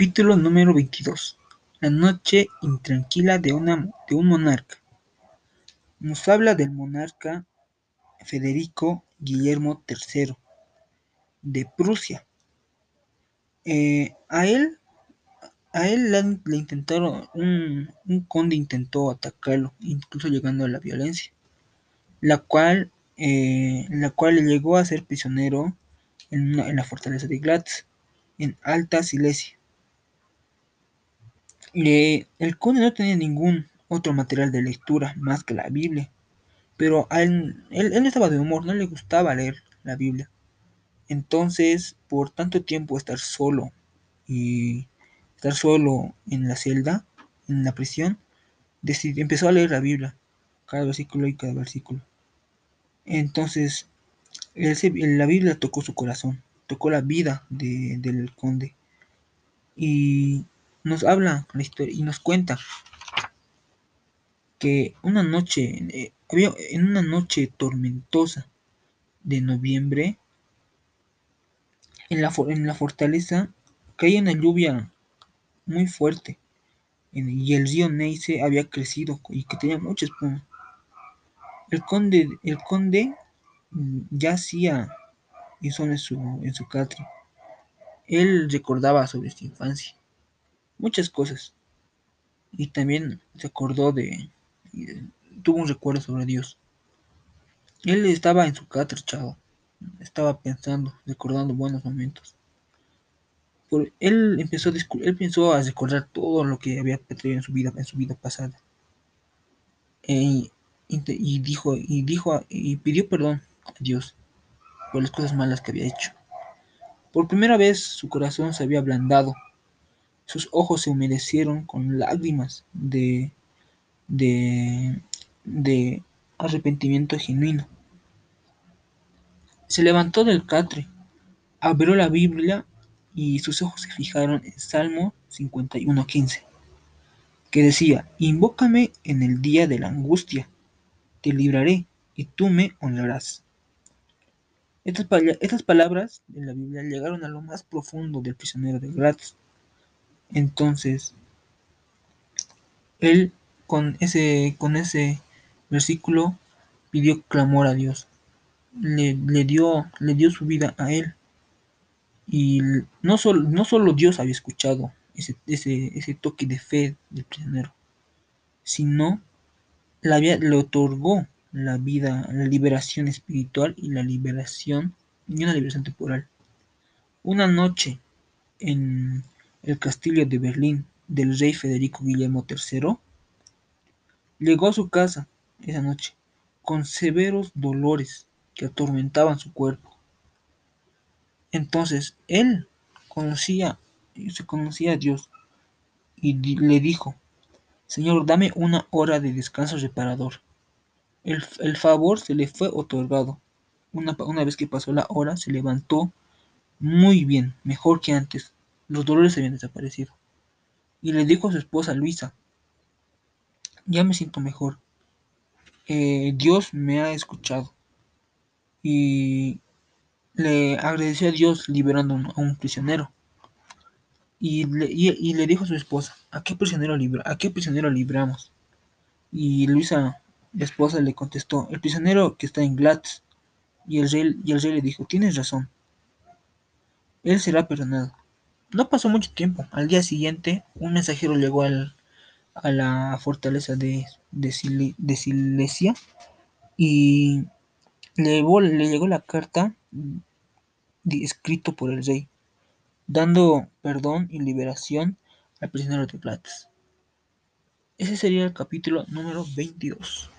Capítulo número 22. La noche intranquila de, un monarca. Nos habla del monarca Federico Guillermo III de Prusia. Eh, a él, a él le, le intentaron, un, conde intentó atacarlo, incluso llegando a la violencia, la cual, eh, la cual llegó a ser prisionero en, en la fortaleza de Glatz, en Alta Silesia. El conde no tenía ningún otro material de lectura más que la Biblia, pero él, él, estaba de humor, no le gustaba leer la Biblia. Entonces, por tanto tiempo estar solo y estar solo en la celda, en la prisión, decidió, empezó a leer la Biblia, cada versículo y cada versículo. Entonces, la Biblia tocó su corazón, tocó la vida de, del conde. Y nos habla la historia y nos cuenta que una noche, eh, en una noche tormentosa de noviembre, en la, en la fortaleza caía una lluvia muy fuerte y el río Neisse había crecido y que tenía mucha espuma. El conde, el conde yacía en su, en su catre. Él recordaba sobre su infancia muchas cosas. Y también se acordó de, tuvo un recuerdo sobre Dios. Él estaba en su catre echado, estaba pensando, recordando buenos momentos. Por, él empezó a él empezó a recordar todo lo que había tenido en su vida, en su vida pasada. E, y, y, dijo, y dijo, y pidió perdón a Dios por las cosas malas que había hecho. Por primera vez su corazón se había ablandado sus ojos se humedecieron con lágrimas de, arrepentimiento genuino. Se levantó del catre, abrió la Biblia y sus ojos se fijaron en Salmo 51.15, que decía, Invócame en el día de la angustia, te libraré y tú me honrarás. Estas, estas palabras de la Biblia llegaron a lo más profundo del prisionero de Gratz entonces, él con ese, con ese versículo pidió clamor a Dios. Le, le, dio, le dio su vida a él. Y no solo, no solo Dios había escuchado ese, ese, ese toque de fe del prisionero, sino la, le otorgó la vida, la liberación espiritual y la liberación, y una liberación temporal. Una noche en el castillo de Berlín del rey Federico Guillermo III, llegó a su casa esa noche con severos dolores que atormentaban su cuerpo. Entonces él conocía, se conocía a Dios y le dijo, Señor, dame una hora de descanso reparador. El, el favor se le fue otorgado. Una, una vez que pasó la hora, se levantó muy bien, mejor que antes, los dolores habían desaparecido. Y le dijo a su esposa Luisa, ya me siento mejor. Eh, Dios me ha escuchado. Y le agradeció a Dios liberando a un prisionero. Y le, y, le, dijo a su esposa, ¿a qué prisionero, libra, ¿a qué prisionero libramos? Y Luisa, la esposa, le contestó, el prisionero que está en Glatz. Y el rey, y el rey le dijo, tienes razón. Él será perdonado. No pasó mucho tiempo. Al día siguiente, un mensajero llegó al, a la fortaleza de, de, Sile, de Silesia y le llegó, le llegó, la carta escrito por el rey, dando perdón y liberación al prisionero de Platz. Ese sería el capítulo número 22.